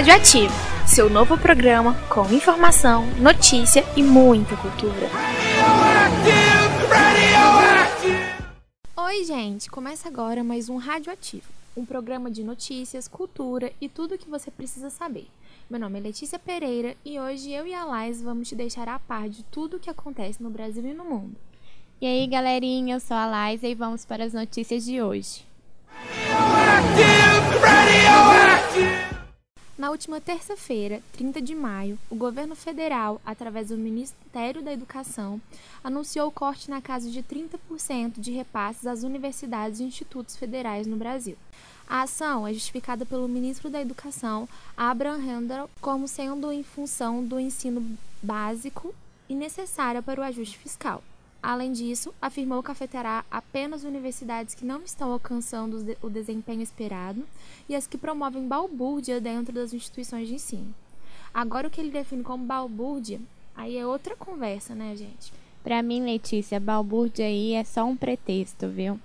Radioativo, seu novo programa com informação, notícia e muita cultura. Oi, gente! Começa agora mais um Radioativo, um programa de notícias, cultura e tudo o que você precisa saber. Meu nome é Letícia Pereira e hoje eu e a Lais vamos te deixar a par de tudo o que acontece no Brasil e no mundo. E aí, galerinha, eu sou a Laisa e vamos para as notícias de hoje. Na última terça-feira, 30 de maio, o governo federal, através do Ministério da Educação, anunciou o corte na casa de 30% de repasses às universidades e institutos federais no Brasil. A ação é justificada pelo ministro da Educação, Abraham Handel, como sendo em função do ensino básico e necessária para o ajuste fiscal. Além disso, afirmou que afetará apenas universidades que não estão alcançando o desempenho esperado e as que promovem balbúrdia dentro das instituições de ensino. Agora, o que ele define como balbúrdia, aí é outra conversa, né, gente? Para mim, Letícia, balbúrdia aí é só um pretexto, viu?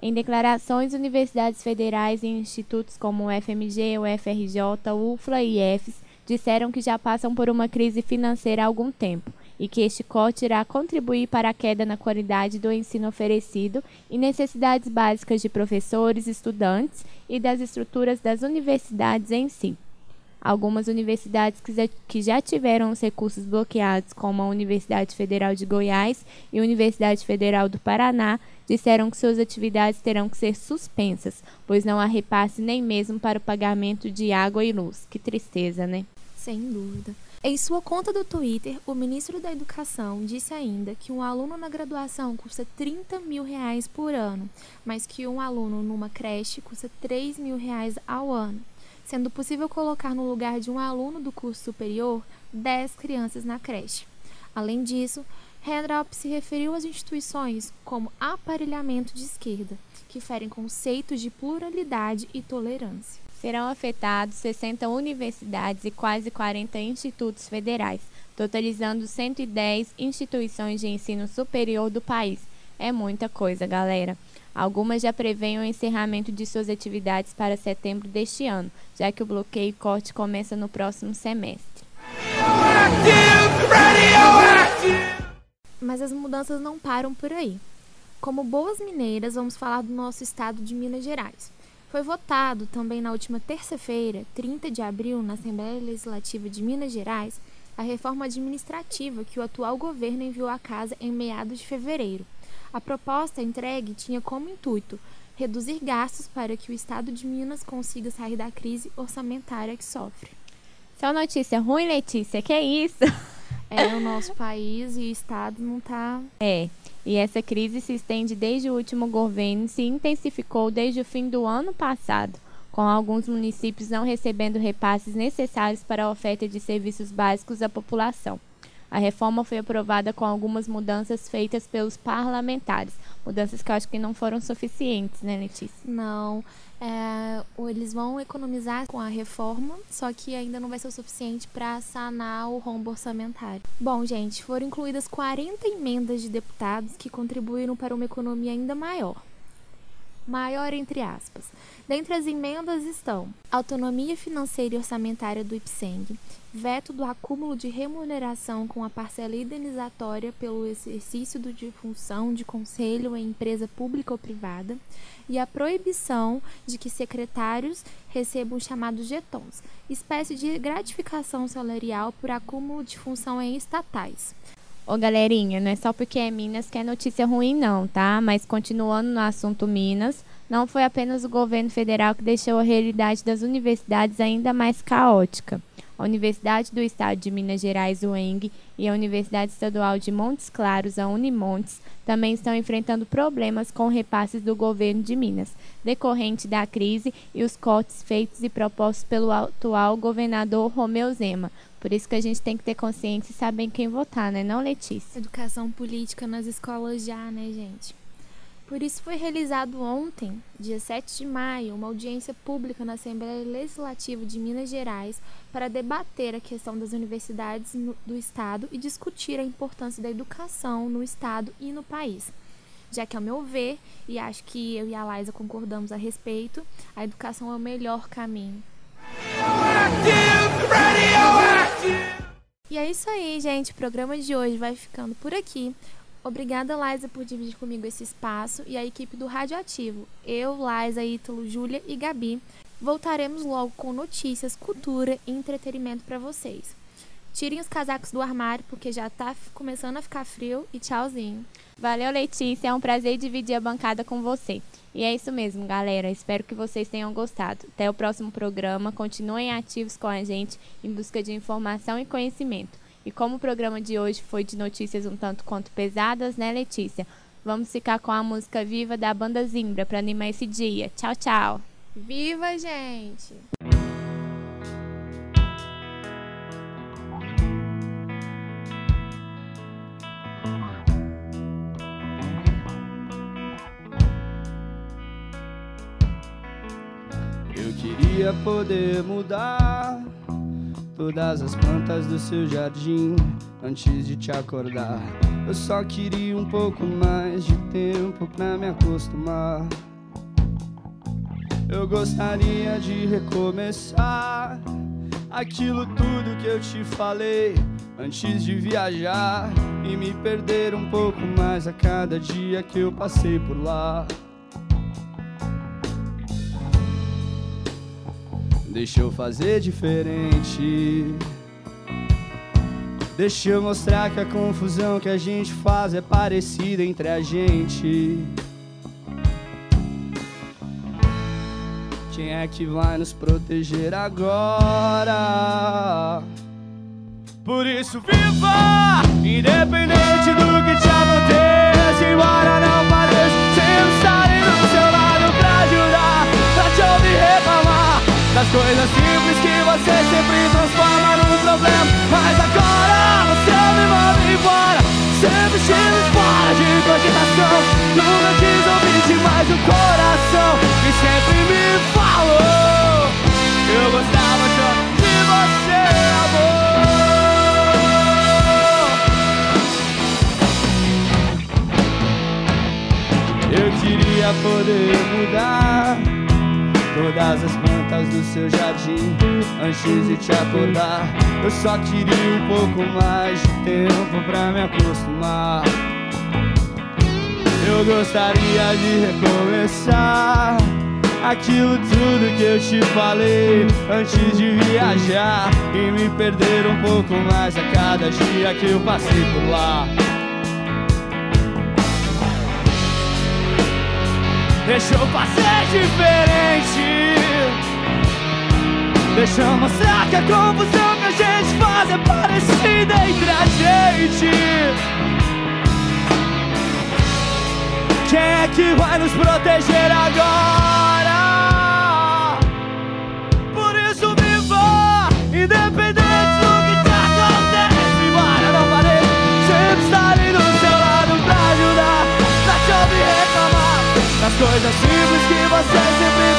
Em declarações, universidades federais e institutos como o FMG, o FRJ, UFLA e IFES disseram que já passam por uma crise financeira há algum tempo e que este corte irá contribuir para a queda na qualidade do ensino oferecido e necessidades básicas de professores, estudantes e das estruturas das universidades em si. Algumas universidades que já tiveram os recursos bloqueados, como a Universidade Federal de Goiás e a Universidade Federal do Paraná, disseram que suas atividades terão que ser suspensas, pois não há repasse nem mesmo para o pagamento de água e luz. Que tristeza, né? Sem dúvida. Em sua conta do Twitter, o ministro da Educação disse ainda que um aluno na graduação custa 30 mil reais por ano, mas que um aluno numa creche custa 3 mil reais ao ano, sendo possível colocar no lugar de um aluno do curso superior 10 crianças na creche. Além disso, Hendrop se referiu às instituições como aparelhamento de esquerda, que ferem conceitos de pluralidade e tolerância serão afetados 60 universidades e quase 40 institutos federais, totalizando 110 instituições de ensino superior do país. É muita coisa, galera. Algumas já preveem o encerramento de suas atividades para setembro deste ano, já que o bloqueio e corte começa no próximo semestre. Mas as mudanças não param por aí. Como boas mineiras, vamos falar do nosso estado de Minas Gerais. Foi votado também na última terça-feira, 30 de abril, na Assembleia Legislativa de Minas Gerais, a reforma administrativa que o atual governo enviou à casa em meados de fevereiro. A proposta entregue tinha como intuito reduzir gastos para que o Estado de Minas consiga sair da crise orçamentária que sofre. Só notícia ruim, Letícia, que é isso? É, o nosso país e o Estado não tá. É. E essa crise se estende desde o último governo e se intensificou desde o fim do ano passado, com alguns municípios não recebendo repasses necessários para a oferta de serviços básicos à população. A reforma foi aprovada com algumas mudanças feitas pelos parlamentares. Mudanças que eu acho que não foram suficientes, né, Letícia? Não. É, eles vão economizar com a reforma, só que ainda não vai ser o suficiente para sanar o rombo orçamentário. Bom, gente, foram incluídas 40 emendas de deputados que contribuíram para uma economia ainda maior. Maior entre aspas. Dentre as emendas estão autonomia financeira e orçamentária do IPSENG, veto do acúmulo de remuneração com a parcela indenizatória pelo exercício de função de conselho em empresa pública ou privada e a proibição de que secretários recebam chamados jetons, espécie de gratificação salarial por acúmulo de função em estatais. Ô galerinha, não é só porque é Minas que é notícia ruim não, tá? Mas continuando no assunto Minas, não foi apenas o governo federal que deixou a realidade das universidades ainda mais caótica. A Universidade do Estado de Minas Gerais, UENG, e a Universidade Estadual de Montes Claros, a Unimontes, também estão enfrentando problemas com repasses do governo de Minas, decorrente da crise e os cortes feitos e propostos pelo atual governador Romeu Zema. Por isso que a gente tem que ter consciência e saber em quem votar, né, não, Letícia? Educação política nas escolas já, né, gente? Por isso foi realizado ontem, dia 7 de maio, uma audiência pública na Assembleia Legislativa de Minas Gerais para debater a questão das universidades no, do Estado e discutir a importância da educação no Estado e no país. Já que, ao meu ver, e acho que eu e a Laisa concordamos a respeito, a educação é o melhor caminho. E é isso aí, gente. O programa de hoje vai ficando por aqui. Obrigada, Liza, por dividir comigo esse espaço e a equipe do Radioativo. Eu, Liza, Ítalo, Júlia e Gabi. Voltaremos logo com notícias, cultura e entretenimento para vocês. Tirem os casacos do armário porque já tá começando a ficar frio e tchauzinho. Valeu, Letícia. É um prazer dividir a bancada com você. E é isso mesmo, galera. Espero que vocês tenham gostado. Até o próximo programa. Continuem ativos com a gente em busca de informação e conhecimento. E como o programa de hoje foi de notícias um tanto quanto pesadas, né, Letícia? Vamos ficar com a música Viva da banda Zimbra para animar esse dia. Tchau, tchau. Viva, gente! Queria poder mudar todas as plantas do seu jardim antes de te acordar. Eu só queria um pouco mais de tempo pra me acostumar. Eu gostaria de recomeçar aquilo tudo que eu te falei antes de viajar e me perder um pouco mais a cada dia que eu passei por lá. Deixa eu fazer diferente. Deixa eu mostrar que a confusão que a gente faz é parecida entre a gente. Quem é que vai nos proteger agora? Por isso, viva! Independente do que te aconteça, embora não coisas simples que você sempre transforma num problema. Mas agora você me manda embora, sempre estive fora de cogitação. Nunca quis ouvir demais o coração que sempre me falou. Eu gostava de você, amor. Eu queria poder mudar todas as plantas do seu jardim antes de te acordar. Eu só queria um pouco mais de tempo pra me acostumar. Eu gostaria de recomeçar aquilo tudo que eu te falei antes de viajar e me perder um pouco mais a cada dia que eu passei por lá. Deixa eu fazer diferente. Deixa eu mostrar que a confusão que a gente faz é parecida entre a gente. Quem é que vai nos proteger agora? Por isso viva, independente do que te acontece. Embora não pareça, sempre estarei do seu lado pra ajudar, pra te ouvir reclamar das coisas simples que você sempre